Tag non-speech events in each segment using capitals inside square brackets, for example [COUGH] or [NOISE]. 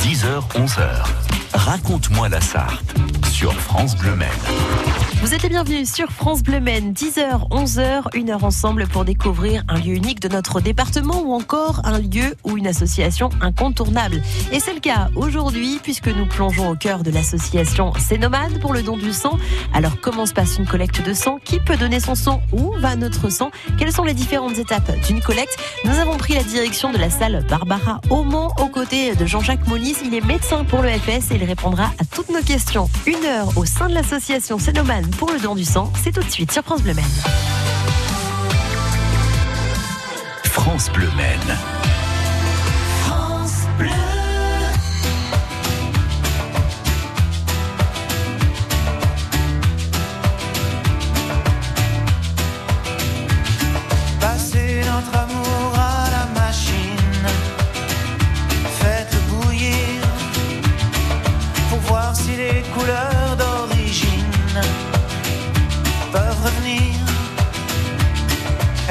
10h, 11h. Raconte-moi la Sarthe sur France Bleu Maine. Vous êtes les bienvenus sur France Bleu Maine, 10h, 11h, une heure ensemble pour découvrir un lieu unique de notre département ou encore un lieu ou une association incontournable. Et c'est le cas aujourd'hui puisque nous plongeons au cœur de l'association Cénomade pour le don du sang. Alors comment se passe une collecte de sang? Qui peut donner son sang? Où va notre sang? Quelles sont les différentes étapes d'une collecte? Nous avons pris la direction de la salle Barbara Aumont aux côtés de Jean-Jacques Mollis. Il est médecin pour le FS et il répondra à toutes nos questions. Une heure au sein de l'association Cénomade pour le don du sang. C'est tout de suite sur France Bleu Maine. France Bleu Maine. France Bleu. Passez notre amour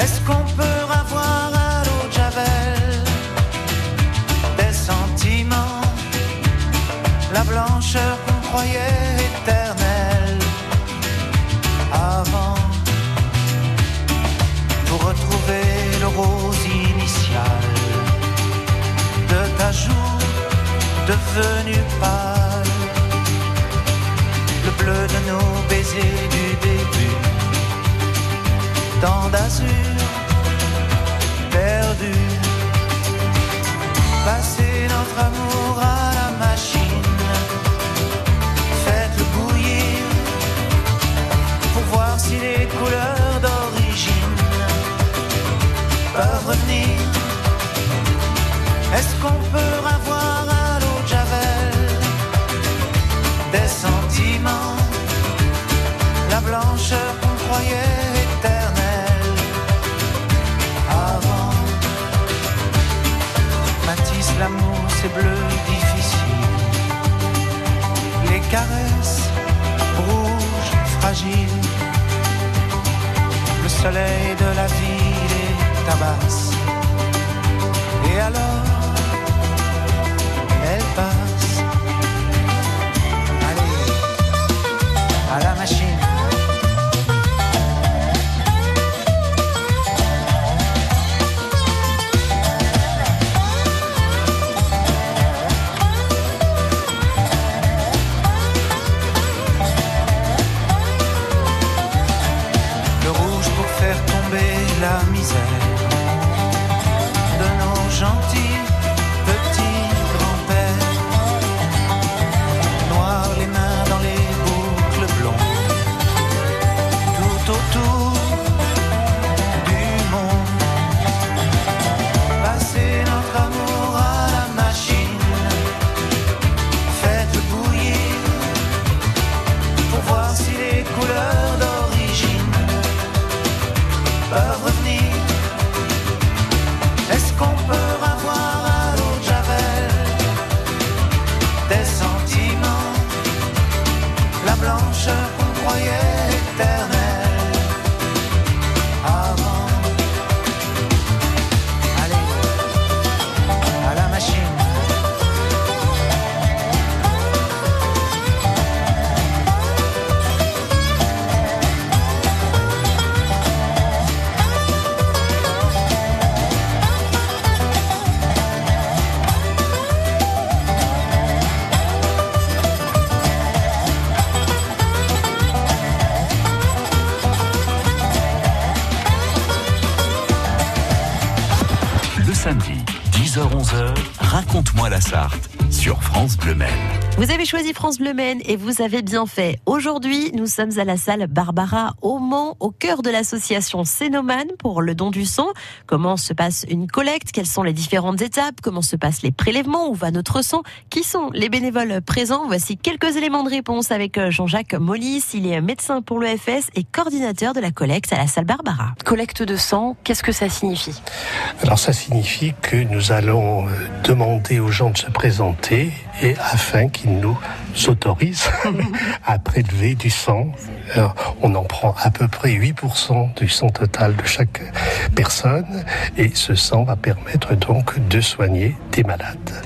Est-ce qu'on peut avoir à l'eau de Javel des sentiments, la blancheur qu'on croyait éternelle avant pour retrouver le rose initial de ta joue devenu pâle, le bleu de nos baisers du début, tant d'azur perdu, passer notre amour à la machine, faites-le bouillir pour voir si les couleurs d'origine peuvent revenir. Est-ce qu'on peut l'amour, c'est bleu difficile. Les caresses rouges, fragiles. Le soleil de la ville est tabasse. Sur France Bleu Maine. Vous avez choisi France Bleu Maine et vous avez bien fait. Aujourd'hui, nous sommes à la salle Barbara au Mans, au cœur de l'association Cénomane pour le don du sang. Comment se passe une collecte? Quelles sont les différentes étapes? Comment se passent les prélèvements? Où va notre sang? Qui sont les bénévoles présents? Voici quelques éléments de réponse avec euh, Jean-Jacques Mollis. Il est médecin pour l'EFS et coordinateur de la collecte à la salle Barbara. Collecte de sang, qu'est-ce que ça signifie? Alors ça signifie que nous allons euh, demander aux gens de se présenter et afin qu'ils qui nous autorise à prélever du sang. Alors, on en prend à peu près 8% du sang total de chaque personne et ce sang va permettre donc de soigner des malades.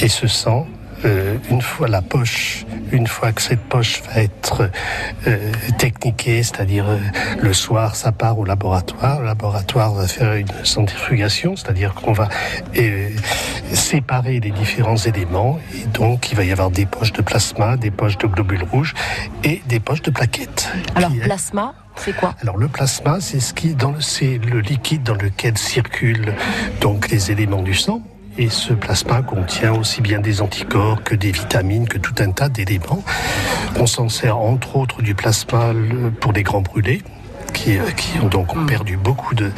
Et ce sang euh, une fois la poche, une fois que cette poche va être euh, techniquée, c'est-à-dire euh, le soir ça part au laboratoire, le laboratoire va faire une centrifugation, c'est-à-dire qu'on va euh, séparer les différents éléments et donc il va y avoir des poches de plasma, des poches de globules rouges et des poches de plaquettes. Alors, Qui- plasma, c'est quoi? Alors le plasma, c'est ce qui dans le, c'est le liquide dans lequel circulent donc les éléments du sang. Et ce plasma contient aussi bien des anticorps que des vitamines, que tout un tas d'éléments. On s'en sert entre autres du plasma le- pour les grands brûlés. Qui, euh, qui ont donc ont perdu beaucoup de,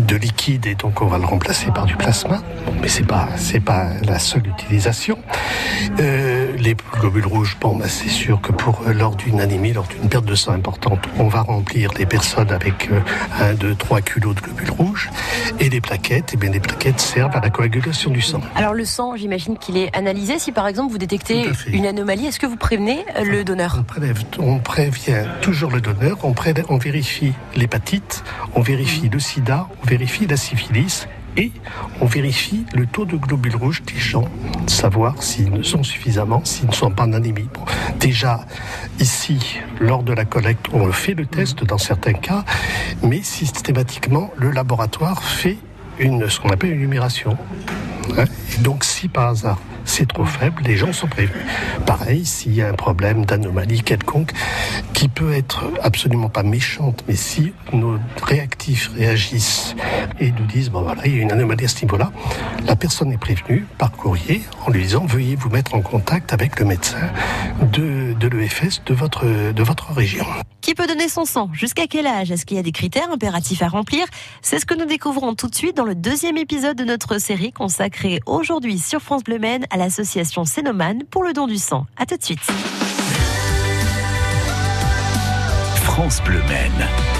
de liquide et donc on va le remplacer par du plasma. Bon, mais c'est pas c'est pas la seule utilisation. Euh, les globules rouges, bon, bah, c'est sûr que pour euh, lors d'une anémie, lors d'une perte de sang importante, on va remplir les personnes avec euh, 1, 2, 3 kilos de globules rouges. Et les plaquettes, eh bien, les plaquettes servent à la coagulation du sang. Alors, le sang, j'imagine qu'il est analysé. Si par exemple vous détectez une anomalie, est-ce que vous prévenez euh, le donneur On, prélève, on prévient toujours le donneur, on, prélève- on vérifie l'hépatite, on vérifie le sida, on vérifie la syphilis et on vérifie le taux de globules rouges des gens, savoir s'ils ne sont suffisamment, s'ils ne sont pas en anémie. Déjà, ici, lors de la collecte, on fait le test dans certains cas, mais systématiquement, le laboratoire fait une, ce qu'on appelle une numération. Hein, et donc, si par hasard c'est trop faible, les gens sont prévenus. Pareil, s'il y a un problème d'anomalie quelconque, qui peut être absolument pas méchante, mais si nos réactifs réagissent et nous disent, bon voilà, il y a une anomalie à ce niveau-là, la personne est prévenue par courrier en lui disant, veuillez vous mettre en contact avec le médecin de, de l'EFS de votre, de votre région. Qui peut donner son sang? Jusqu'à quel âge? Est-ce qu'il y a des critères impératifs à remplir? C'est ce que nous découvrons tout de suite dans le deuxième épisode de notre série consacrée aujourd'hui sur France Bleu Maine à l'association Sénomane pour le don du sang. À tout de suite. France Bleu Maine.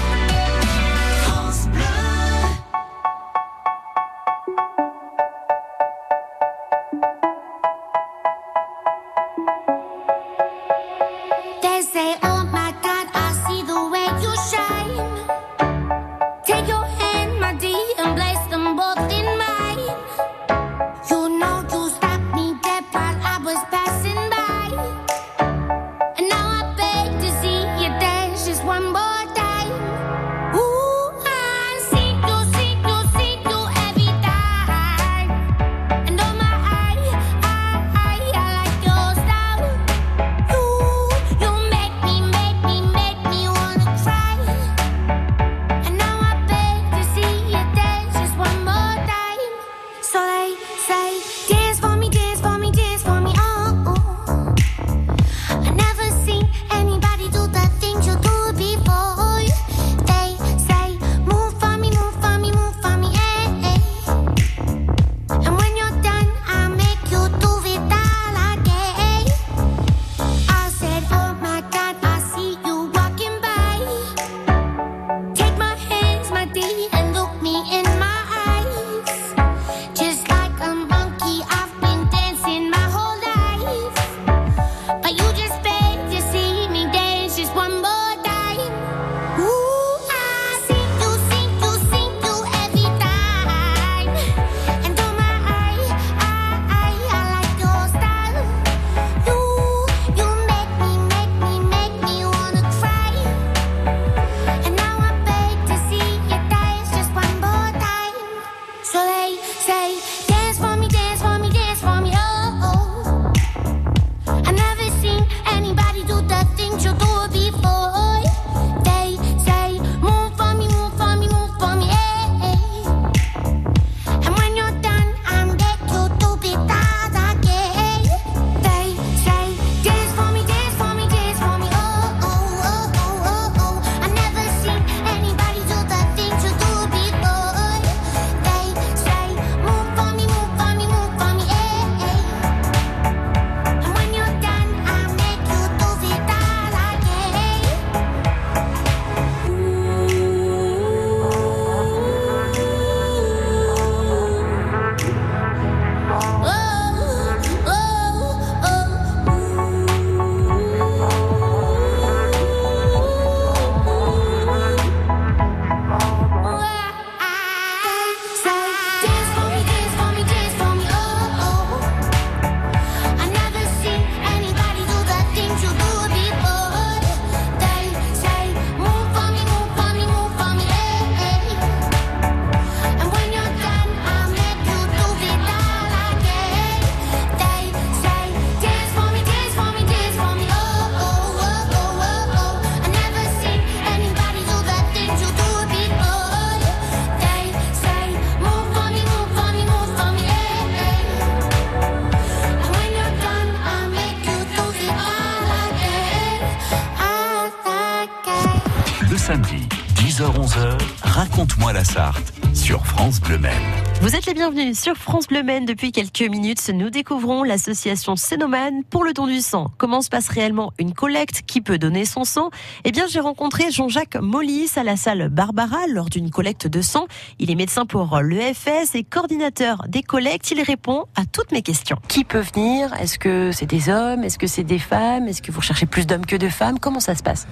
Bienvenus sur France Bleu Maine. Depuis quelques minutes, nous découvrons l'association Cénomane pour le don du sang. Comment se passe réellement une collecte? Qui peut donner son sang? Eh bien, j'ai rencontré Jean-Jacques Mollis à la salle Barbara lors d'une collecte de sang. Il est médecin pour l'EFS et coordinateur des collectes. Il répond à toutes mes questions. Qui peut venir? Est-ce que c'est des hommes? Est-ce que c'est des femmes? Est-ce que vous recherchez plus d'hommes que de femmes? Comment ça se passe?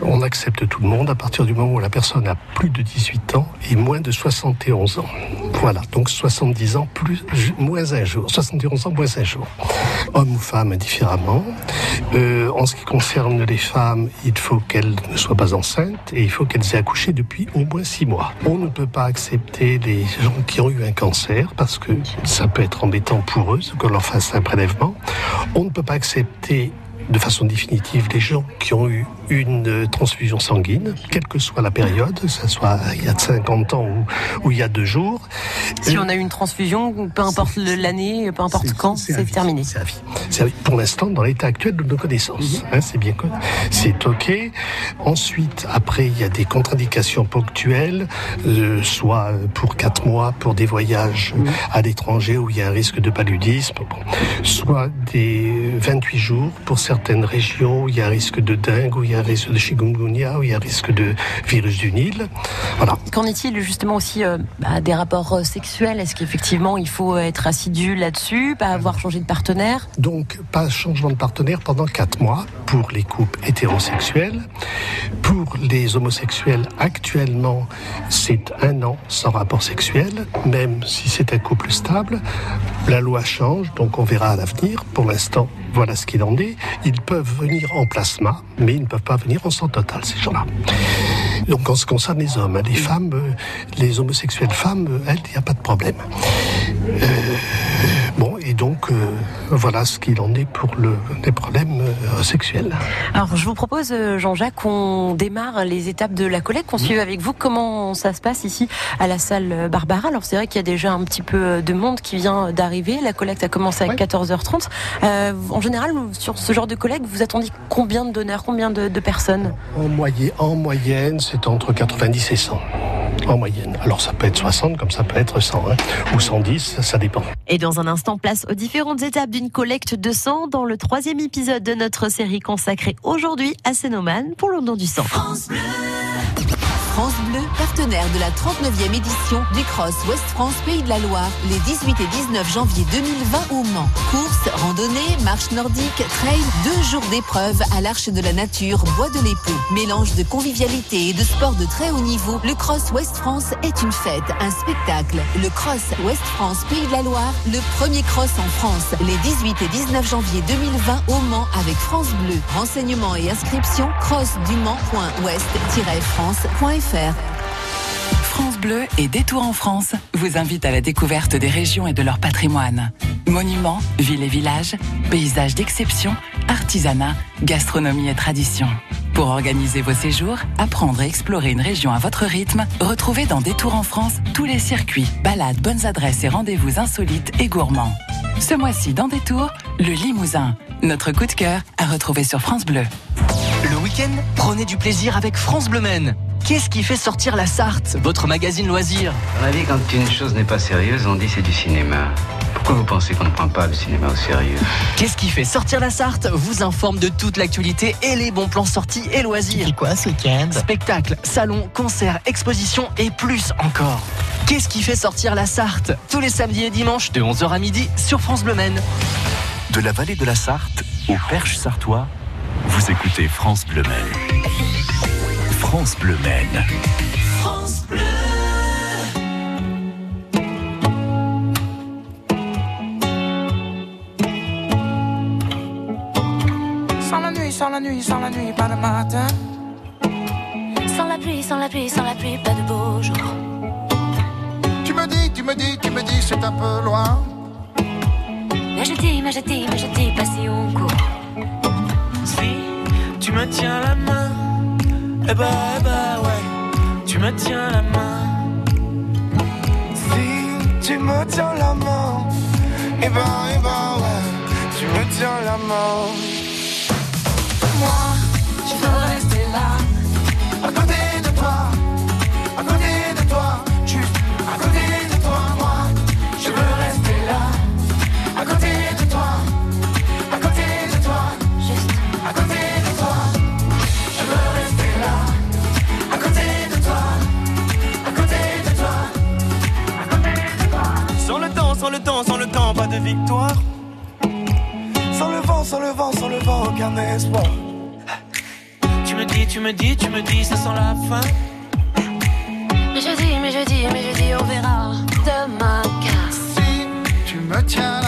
On accepte tout le monde à partir du moment où la personne a plus de 18 ans et moins de 71 ans. Voilà, donc 70 ans plus moins un jour, 71 ans moins un jour. Hommes ou femmes indifféremment. Euh, en ce qui concerne les femmes, il faut qu'elles ne soient pas enceintes et il faut qu'elles aient accouché depuis au moins 6 mois. On ne peut pas accepter les gens qui ont eu un cancer parce que ça peut être embêtant pour eux qu'on leur fasse un prélèvement. On ne peut pas accepter de façon définitive les gens qui ont eu une transfusion sanguine, quelle que soit la période, que ce soit il y a 50 ans ou, ou il y a deux jours. Si on a eu une transfusion, peu importe l'année, peu importe quand, c'est terminé. C'est à vie. C'est à vie. Pour l'instant, dans l'état actuel de nos connaissances, hein, c'est bien connu. C'est ok. Ensuite, après, il y a des contre-indications ponctuelles, euh, soit pour quatre mois pour des voyages à l'étranger où il y a un risque de paludisme, bon. soit des 28 jours pour certaines régions où il y a un risque de dengue, où il y a un risque de chikungunya, où il y a un risque de virus du Nil. Voilà. Qu'en est-il justement aussi euh, bah, des rapports euh, sexuels? Est-ce qu'effectivement il faut être assidu là-dessus, pas avoir changé de partenaire? Donc, pas changement de partenaire pendant 4 mois pour les couples hétérosexuels. Pour les homosexuels, actuellement, c'est un an sans rapport sexuel, même si c'est un couple stable. La loi change, donc on verra à l'avenir. Pour l'instant, voilà ce qu'il en est. Ils peuvent venir en plasma, mais ils ne peuvent pas venir en sang total, ces gens-là. Donc, en ce qui concerne les hommes, les femmes, euh, les homosexuelles femmes, euh, elles, il n'y a pas de problème. Euh, Bon, et donc, euh, voilà ce qu'il en est pour le, les problèmes euh, sexuels. Alors je vous propose euh, Jean-Jacques qu'on démarre les étapes de la collecte, qu'on suive avec vous comment ça se passe ici à la salle Barbara? Alors c'est vrai qu'il y a déjà un petit peu de monde qui vient d'arriver. La collecte a commencé à Ouais. 14h30. Euh, en général, sur ce genre de collecte, vous attendiez combien de donneurs, combien de, de personnes? En, moyenne, en moyenne, c'est entre 90 et 100. En moyenne. Alors, ça peut être 60, comme ça peut être 100, hein, ou 110, ça, ça dépend. Et dans un instant, place aux différentes étapes d'une collecte de sang dans le troisième épisode de notre série consacrée aujourd'hui à Cénomane pour le don du sang. France partenaire de la 39e édition du Cross West France Pays de la Loire, les 18 et 19 janvier 2020 au Mans. Course, randonnée, marche nordique, trail, deux jours d'épreuve à l'Arche de la Nature, Bois de l'Épau. Mélange de convivialité et de sport de très haut niveau, le Cross West France est une fête, un spectacle. Le Cross West France Pays de la Loire, le premier cross en France, les 18 et 19 janvier 2020 au Mans avec France Bleu. Renseignements et inscriptions crossdumans.ouest-france.fr. France Bleu et Détour en France vous invitent à la découverte des régions et de leur patrimoine. Monuments, villes et villages, paysages d'exception, artisanat, gastronomie et tradition. Pour organiser vos séjours, apprendre et explorer une région à votre rythme, retrouvez dans Détour en France tous les circuits, balades, bonnes adresses et rendez-vous insolites et gourmands. Ce mois-ci dans Détour, le Limousin, notre coup de cœur à retrouver sur France Bleu. Le week-end, prenez du plaisir avec France Bleu Maine. Qu'est-ce qui fait sortir la Sarthe, votre magazine loisir Dans la vie, quand une chose n'est pas sérieuse, on dit c'est du cinéma. Pourquoi vous pensez qu'on ne prend pas le cinéma au sérieux Qu'est-ce qui fait sortir la Sarthe vous informe de toute l'actualité et les bons plans sortis et loisirs. quoi ce week-end Spectacles, salons, concerts, expositions et plus encore. Qu'est-ce qui fait sortir la Sarthe Tous les samedis et dimanches de 11h à midi sur France Bleu Maine. De la vallée de la Sarthe au Perche sartois, vous écoutez France Bleu Maine. France Bleu Maine. Sans la nuit, sans la nuit, sans la nuit, pas le matin. Sans la pluie, sans la pluie, sans la pluie, pas de beau jour. Tu me dis, tu me dis, tu me dis, c'est un peu loin. Mais je dis, mais je dis, mais je dis pas si on court. Si tu me tiens la main, eh bah, eh bah ouais, tu me tiens la main. Si tu me tiens la main, et ben, et ben ouais, tu me tiens la main. Moi, je veux rester là, à côté de Sans le vent, sans le vent, sans le vent, aucun espoir. Tu me dis, tu me dis, tu me dis, ça sent la fin. Mais je dis, mais je dis, mais je dis, on verra demain. Car si tu me tiens là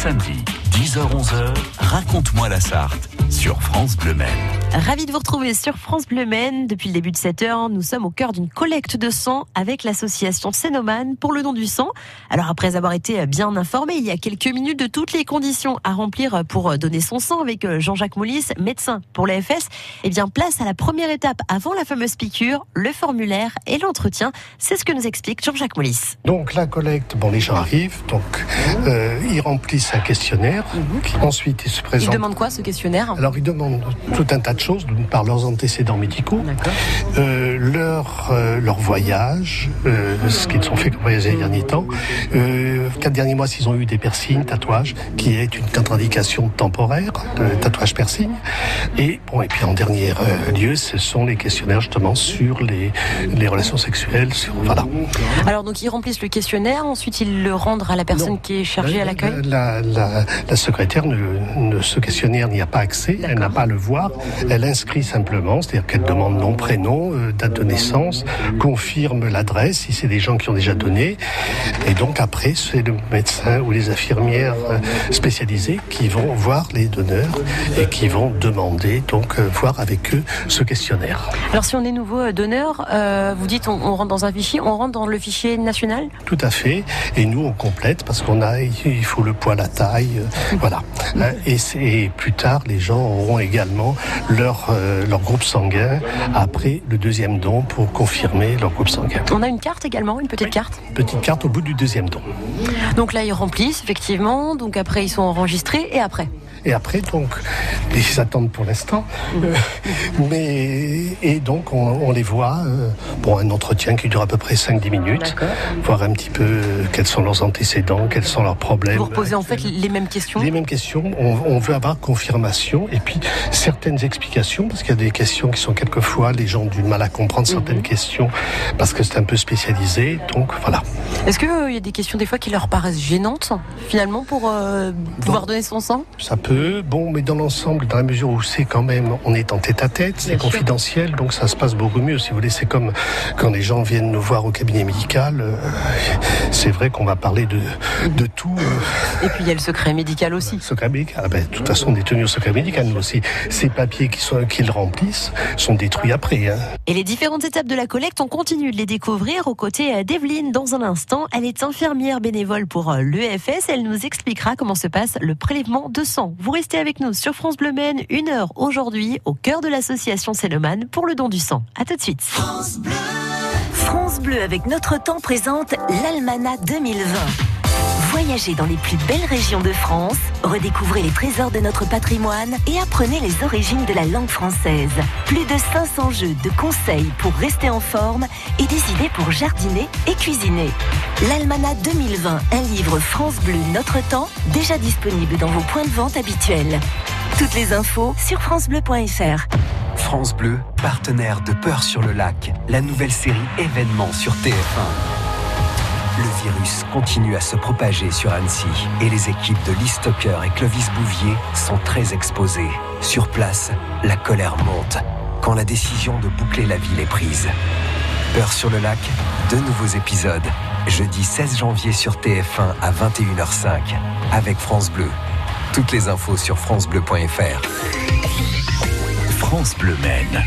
samedi, 10h-11h, raconte-moi la Sarthe sur France Bleu Maine. Ravi de vous retrouver sur France Bleu Maine. Depuis le début de cette heure, nous sommes au cœur d'une collecte de sang avec l'association Sénomane pour le don du sang. Alors après avoir été bien informé il y a quelques minutes de toutes les conditions à remplir pour donner son sang avec Jean-Jacques Moulis, médecin pour l'AFS, eh bien place à la première étape avant la fameuse piqûre, le formulaire et l'entretien. C'est ce que nous explique Jean-Jacques Moulis. Donc la collecte, bon les gens arrivent, donc euh, ils remplissent un questionnaire, qui- ensuite ils se Il présentent. demande quoi ce questionnaire? Alors ils demandent tout un tas de choses, d'une part leurs antécédents médicaux, euh, leur, euh, leur voyage, euh, ce qu'ils ont fait comme voyage ces derniers temps, euh, quatre derniers mois s'ils ont eu des piercings, tatouages, qui est une contre-indication temporaire, de tatouage piercing. Et bon et puis en dernier euh, lieu, ce sont les questionnaires justement sur les, les relations sexuelles, sur voilà. Alors donc ils remplissent le questionnaire, ensuite ils le rendent à la personne qui est chargée à l'accueil. La, la- la secrétaire, ne, ne- ce questionnaire n'y a pas accès, elle n'a pas à le voir, elle inscrit simplement, c'est-à-dire qu'elle demande nom, prénom, euh, date de naissance, confirme l'adresse si c'est des gens qui ont déjà donné, et donc après c'est le médecin ou les infirmières euh, spécialisées qui vont voir les donneurs et qui vont demander, donc euh, voir avec eux ce questionnaire. Alors si on est nouveau donneur, euh, vous dites on, on rentre dans un fichier, on rentre dans le fichier national? Tout à fait. Et nous, on complète parce qu'on a, il faut le poids, la taille, euh, voilà. Hein, Et, et plus tard, les gens auront également leur, euh, leur groupe sanguin après le deuxième don pour confirmer leur groupe sanguin. On a une carte également, une petite carte? Petite carte au bout du deuxième don. Donc là ils remplissent effectivement, donc après ils sont enregistrés et après? Et après, donc, ils [LAUGHS] attendent pour l'instant. Euh, [LAUGHS] mais, et donc, on, on les voit euh, pour un entretien qui dure à peu près 5-10 minutes. Voir un petit peu euh, quels sont leurs antécédents, quels sont leurs problèmes. Vous reposez en fait les mêmes questions. Les mêmes questions. On, on veut avoir confirmation et puis certaines explications parce qu'il y a des questions qui sont quelquefois les gens ont du mal à comprendre certaines questions parce que c'est un peu spécialisé. Donc voilà. Est-ce qu'il y a des questions des fois qui leur paraissent gênantes finalement pour euh, pouvoir donner son sang? Ça peut. Bon, mais dans l'ensemble, dans la mesure où c'est quand même, on est en tête à tête, c'est confidentiel, donc ça se passe beaucoup mieux. Si vous voulez, c'est comme quand les gens viennent nous voir au cabinet médical. euh, c'est vrai qu'on va parler de, de tout. euh, Et puis il y a le secret médical aussi. Secret médical. Ah ben, de toute façon, on est tenu au secret médical, nous aussi. Ces papiers qui sont, qu'ils remplissent sont détruits après. Hein. Et les différentes étapes de la collecte, on continue de les découvrir aux côtés euh, d'Evelyne dans un instant. Elle est infirmière bénévole pour l'EFS. Elle nous expliquera comment se passe le prélèvement de sang. Vous restez avec nous sur France Bleu Maine, une heure aujourd'hui, au cœur de l'association Cénomane pour le don du sang. À tout de suite. France Bleu avec notre temps présente l'Almanach 2020. Voyagez dans les plus belles régions de France, redécouvrez les trésors de notre patrimoine et apprenez les origines de la langue française. Plus de 500 jeux de conseils pour rester en forme et des idées pour jardiner et cuisiner. L'Almanach 2020, un livre France Bleu Notre Temps, déjà disponible dans vos points de vente habituels. Toutes les infos sur francebleu.fr. France Bleu, partenaire de Peur sur le lac, la nouvelle série événement sur TF1. Le virus continue à se propager sur Annecy et les équipes de Lee et Clovis Bouvier sont très exposées. Sur place, la colère monte quand la décision de boucler la ville est prise. Peur sur le lac, deux nouveaux épisodes. Jeudi 16 janvier sur TF1 à 21h05 avec France Bleu. Toutes les infos sur francebleu.fr. France Bleu Maine.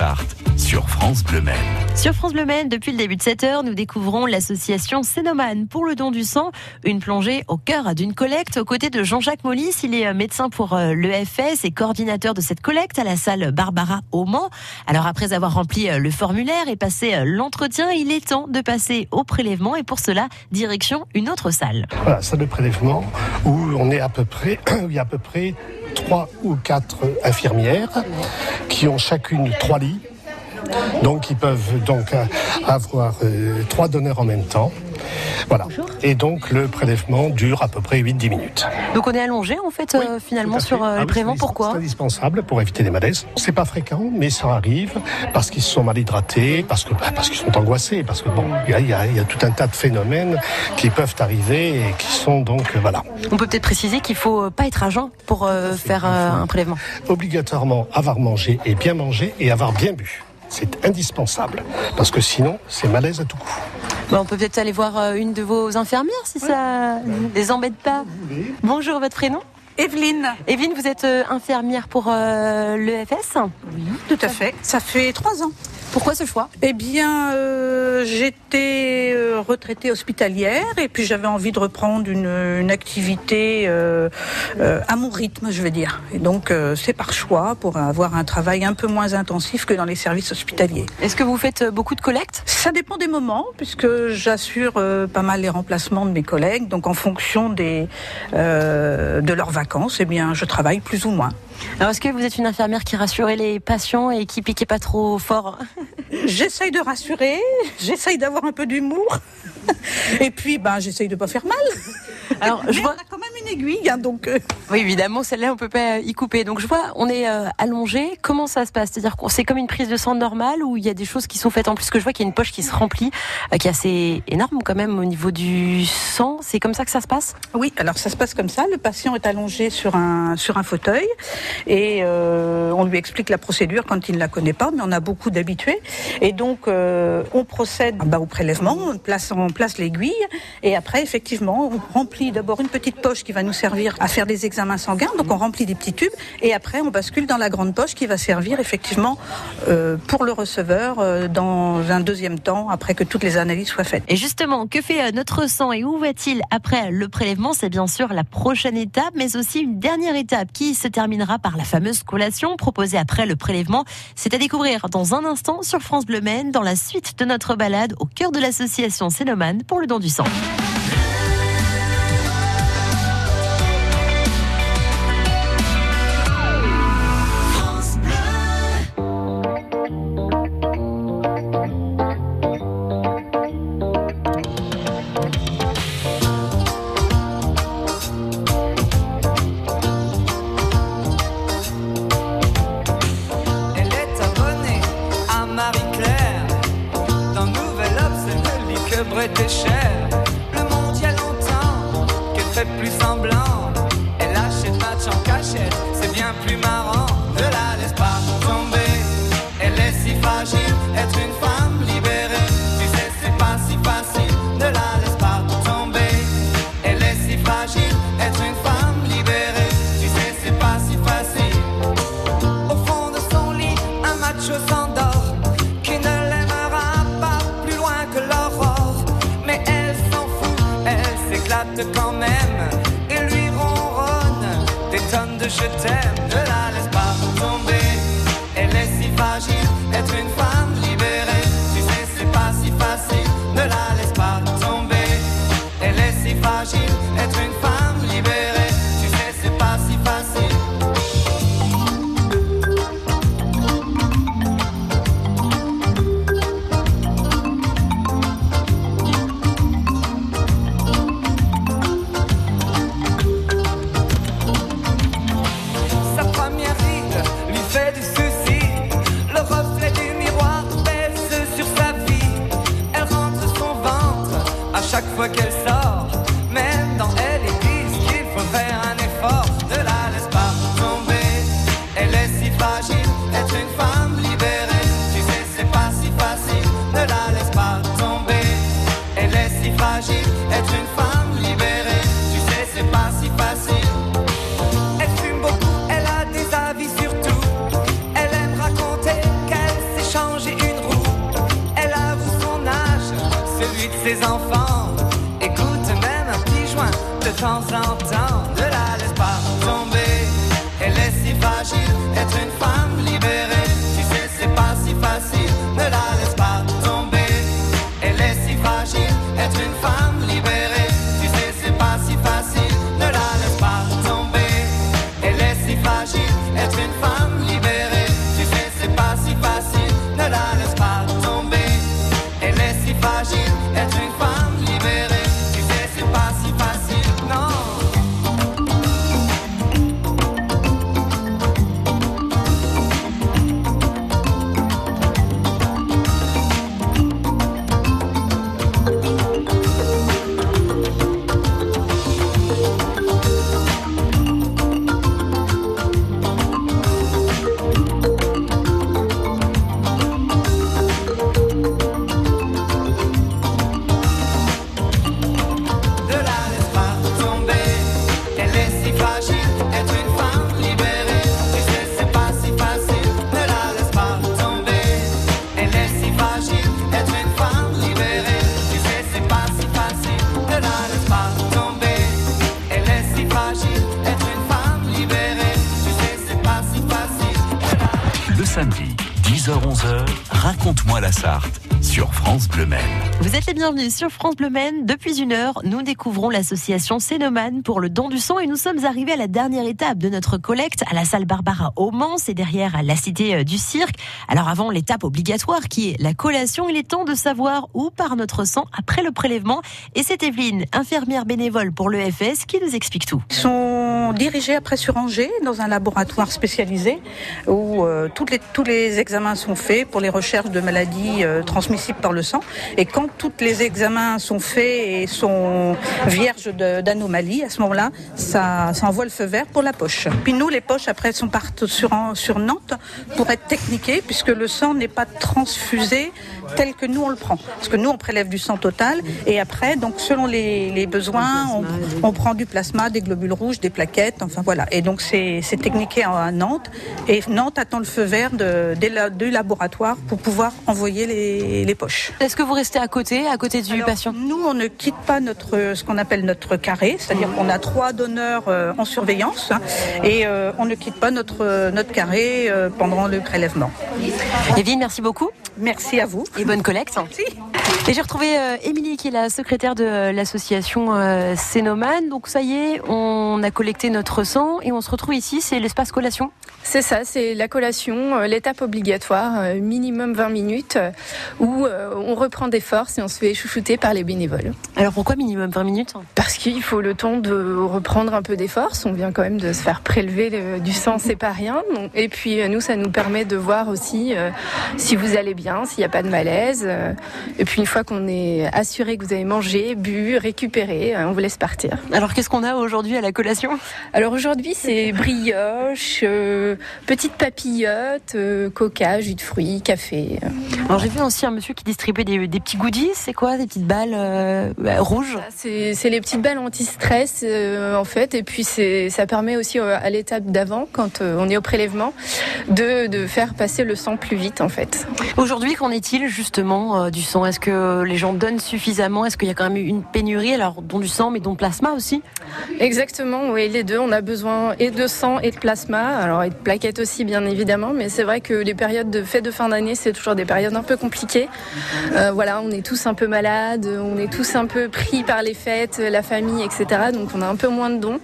Raconte-moi Sur France Bleu Maine, depuis le début de cette heure, nous découvrons l'association Cénomane pour le don du sang, une plongée au cœur d'une collecte aux côtés de Jean-Jacques Mollis. Il est euh, médecin pour euh, l'EFS et coordinateur de cette collecte à la salle Barbara au Mans. Alors après avoir rempli euh, le formulaire et passé l'entretien, il est temps de passer au prélèvement et pour cela, direction une autre salle. Voilà, salle de prélèvement où on est à peu près, [CLEARS THROAT] il y a à peu près trois ou quatre infirmières qui ont chacune trois lits Donc ils peuvent donc euh, avoir euh, trois donneurs en même temps. Voilà. Et donc le prélèvement dure à peu près 8-10 minutes. Donc on est allongé en fait euh, finalement sur euh, Ah le oui, prélèvement. c'est- Pourquoi? C'est indispensable pour éviter les malaises. C'est pas fréquent, mais ça arrive parce qu'ils se sont mal hydratés, parce que bah, parce qu'ils sont angoissés, parce que bon, il y a, y y tout un tas de phénomènes qui peuvent arriver et qui sont donc euh, voilà On peut peut-être préciser qu'il faut pas être jeun pour faire un prélèvement. obligatoirement avoir mangé et bien mangé et avoir bien bu. C'est indispensable parce que sinon c'est malaise à tout coup. On peut peut-être aller voir euh, une de vos infirmières si ça les embête pas. Bonjour, votre prénom? Evelyne. Evelyne, vous êtes euh, infirmière pour euh, l'EFS Oui, tout à fait. Ça fait trois ans. Pourquoi ce choix? Eh bien, euh, j'étais euh, retraitée hospitalière et puis j'avais envie de reprendre une, une activité euh, euh, à mon rythme, je veux dire. Et donc, c'est par choix pour avoir un travail un peu moins intensif que dans les services hospitaliers. Est-ce que vous faites beaucoup de collectes? Ça dépend des moments, puisque j'assure pas mal les remplacements de mes collègues. Donc, en fonction des, de leurs vacances, eh bien, je travaille plus ou moins. Alors, est-ce que vous êtes une infirmière qui rassurait les patients et qui piquait pas trop fort J'essaye de rassurer, j'essaye d'avoir un peu d'humour. [LAUGHS] Et puis, ben, j'essaye de pas faire mal. Alors, je vois- on a quand même une aiguille, hein, donc. euh, Oui, évidemment, celle-là, on peut pas y couper. Donc, je vois, on est euh, allongé. Comment ça se passe? C'est-à-dire que c'est comme une prise de sang normale ou il y a des choses qui sont faites? En plus que je vois qu'il y a une poche qui se remplit, euh, qui est assez énorme quand même au niveau du sang. C'est comme ça que ça se passe? Oui, alors ça se passe comme ça. Le patient est allongé sur un, sur un fauteuil et euh, on lui explique la procédure quand il ne la connaît pas, mais on a beaucoup d'habitués. Et donc, euh, on procède bah, au prélèvement, on place, on place l'aiguille et après, effectivement, on remplit d'abord une petite poche qui va nous servir à faire des examens sanguins. Donc, on remplit des petits tubes et après, on bascule dans la grande poche qui va servir effectivement euh, pour le receveur euh, dans un deuxième temps après que toutes les analyses soient faites. Et justement, que fait euh, notre sang et où va-t-il après le prélèvement? C'est bien sûr la prochaine étape, mais aussi une dernière étape qui se terminera par la fameuse collation proposée après le prélèvement. C'est à découvrir dans un instant sur France Bleu Maine, dans la suite de notre balade au cœur de l'association Cénomane pour le don du sang. Bienvenus sur France Bleu. Depuis une heure, nous découvrons l'association Cénomane pour le don du sang et nous sommes arrivés à la dernière étape de notre collecte à la salle Barbara au Mans, c'est derrière la cité euh, du cirque. Alors avant l'étape obligatoire qui est la collation, il est temps de savoir où part notre sang après le prélèvement. Et c'est Evelyne, infirmière bénévole pour l'EFS, qui nous explique tout. Sont dirigés après sur Angers dans un laboratoire spécialisé où euh, les, tous les examens sont faits pour les recherches de maladies euh, transmissibles par le sang. Et quand tous les examens sont faits et sont vierges d'anomalies, à ce moment-là, ça, ça envoie le feu vert pour la poche. Puis nous, les poches, après, sont partent sur, sur Nantes pour être techniquées puisque le sang n'est pas transfusé tel que nous on le prend. Parce que nous, on prélève du sang total et après, donc selon les, les besoins, on, on prend du plasma, des globules rouges, des plaquettes, enfin voilà. Et donc c'est techniqué à Nantes et Nantes attend le feu vert de, la- du laboratoire pour pouvoir envoyer les, les poches. Est-ce que vous restez à côté, à côté du Alors, patient Nous, on ne quitte pas notre ce qu'on appelle notre carré, c'est-à-dire qu'on a trois donneurs euh, en surveillance hein, et euh, on ne quitte pas notre notre carré euh, pendant le prélèvement. Evelyne, merci beaucoup. Merci à vous. Et bonne collecte. Et j'ai retrouvé euh, Émilie qui est la secrétaire de euh, l'association euh, Cénomane. Donc ça y est, on a collecté notre sang et on se retrouve ici, c'est l'espace collation. C'est ça, c'est la collation, euh, l'étape obligatoire, minimum 20 minutes, où on reprend des forces et on se fait chouchouter par les bénévoles. Alors pourquoi minimum 20 minutes? Parce qu'il faut le temps de reprendre un peu des forces. On vient quand même de se faire prélever le- du sang, c'est pas rien. Donc- et puis nous, ça nous permet de voir aussi si vous allez bien, s'il n'y a pas de malaise. et puis une fois qu'on est assuré que vous avez mangé, bu, récupéré, euh, on vous laisse partir. Alors qu'est-ce qu'on a aujourd'hui à la collation? Alors aujourd'hui, c'est brioche, euh, petites papillotes, euh, coca, jus de fruits, café. Alors j'ai vu aussi un monsieur qui distribuait des, des petits goodies, c'est quoi Des petites balles euh, bah, rouges? C'est les petites balles anti-stress en fait, et puis ça permet aussi à l'étape d'avant, quand on est au prélèvement, de, de faire passer le sang plus vite en fait. Aujourd'hui, qu'en est-il justement du sang? Est-ce que les gens donnent suffisamment? Est-ce qu'il y a quand même eu une pénurie Alors dont du sang, mais dont plasma aussi? Exactement, oui, les deux. On a besoin et de sang et de plasma, alors et de plaquettes aussi bien évidemment, mais c'est vrai que les périodes de fête de fin d'année, c'est toujours des périodes un peu compliquées. Euh, voilà, on est tous un peu malades, on est tous un peu pris par les fêtes, la famille, etc. Donc on a un peu moins de dons.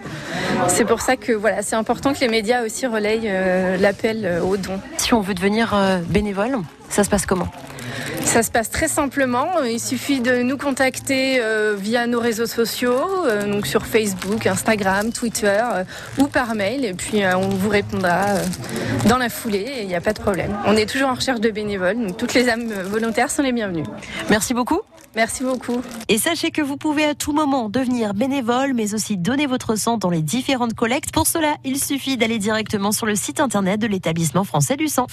C'est pour ça que voilà, c'est important que les médias aussi relayent euh, l'appel euh, aux dons. Si on veut devenir euh, bénévole, ça se passe comment? Ça se passe très simplement. Il suffit de nous contacter euh, via nos réseaux sociaux, euh, donc sur Facebook, Instagram, Twitter euh, ou par mail. Et puis euh, on vous répondra euh, dans la foulée. Il n'y a pas de problème. On est toujours en recherche de bénévoles. Donc toutes les âmes volontaires sont les bienvenues. Merci beaucoup. Merci beaucoup. Et sachez que vous pouvez à tout moment devenir bénévole, mais aussi donner votre sang dans les différentes collectes. Pour cela, il suffit d'aller directement sur le site internet de l'établissement français du sang.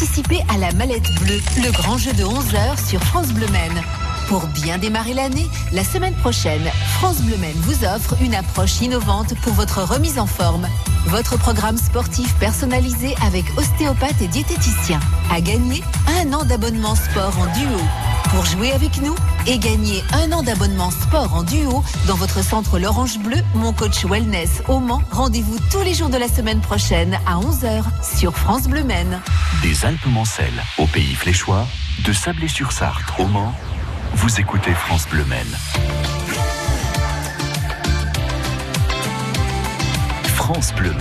Participez à la mallette bleue, le grand jeu de 11h sur France Bleu Maine. Pour bien démarrer l'année, la semaine prochaine, France Bleu Maine vous offre une approche innovante pour votre remise en forme. Votre programme sportif personnalisé avec ostéopathe et diététicien. À gagner un an d'abonnement sport en duo. Pour jouer avec nous et gagner un an d'abonnement sport en duo dans votre centre L'Orange Bleu, mon coach wellness au Mans. Rendez-vous tous les jours de la semaine prochaine à 11h sur France Bleu Maine. Des Alpes-Mancelles au pays fléchois, de Sablé-sur-Sarthe au Mans, vous écoutez France Bleu. France Bleu.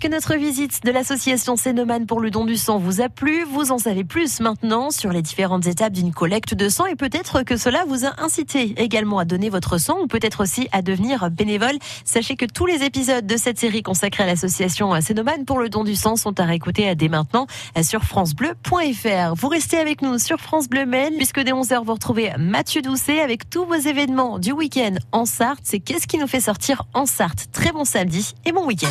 J'espère que notre visite de l'association Cénomane pour le don du sang vous a plu. Vous en savez plus maintenant sur les différentes étapes d'une collecte de sang et peut-être que cela vous a incité également à donner votre sang ou peut-être aussi à devenir bénévole. Sachez que tous les épisodes de cette série consacrée à l'association Cénomane pour le don du sang sont à réécouter dès maintenant sur francebleu.fr. Vous restez avec nous sur France Bleu Maine puisque dès 11h vous retrouvez Mathieu Doucet avec tous vos événements du week-end en Sarthe. C'est qu'est-ce qui nous fait sortir en Sarthe? Très bon samedi et bon week-end.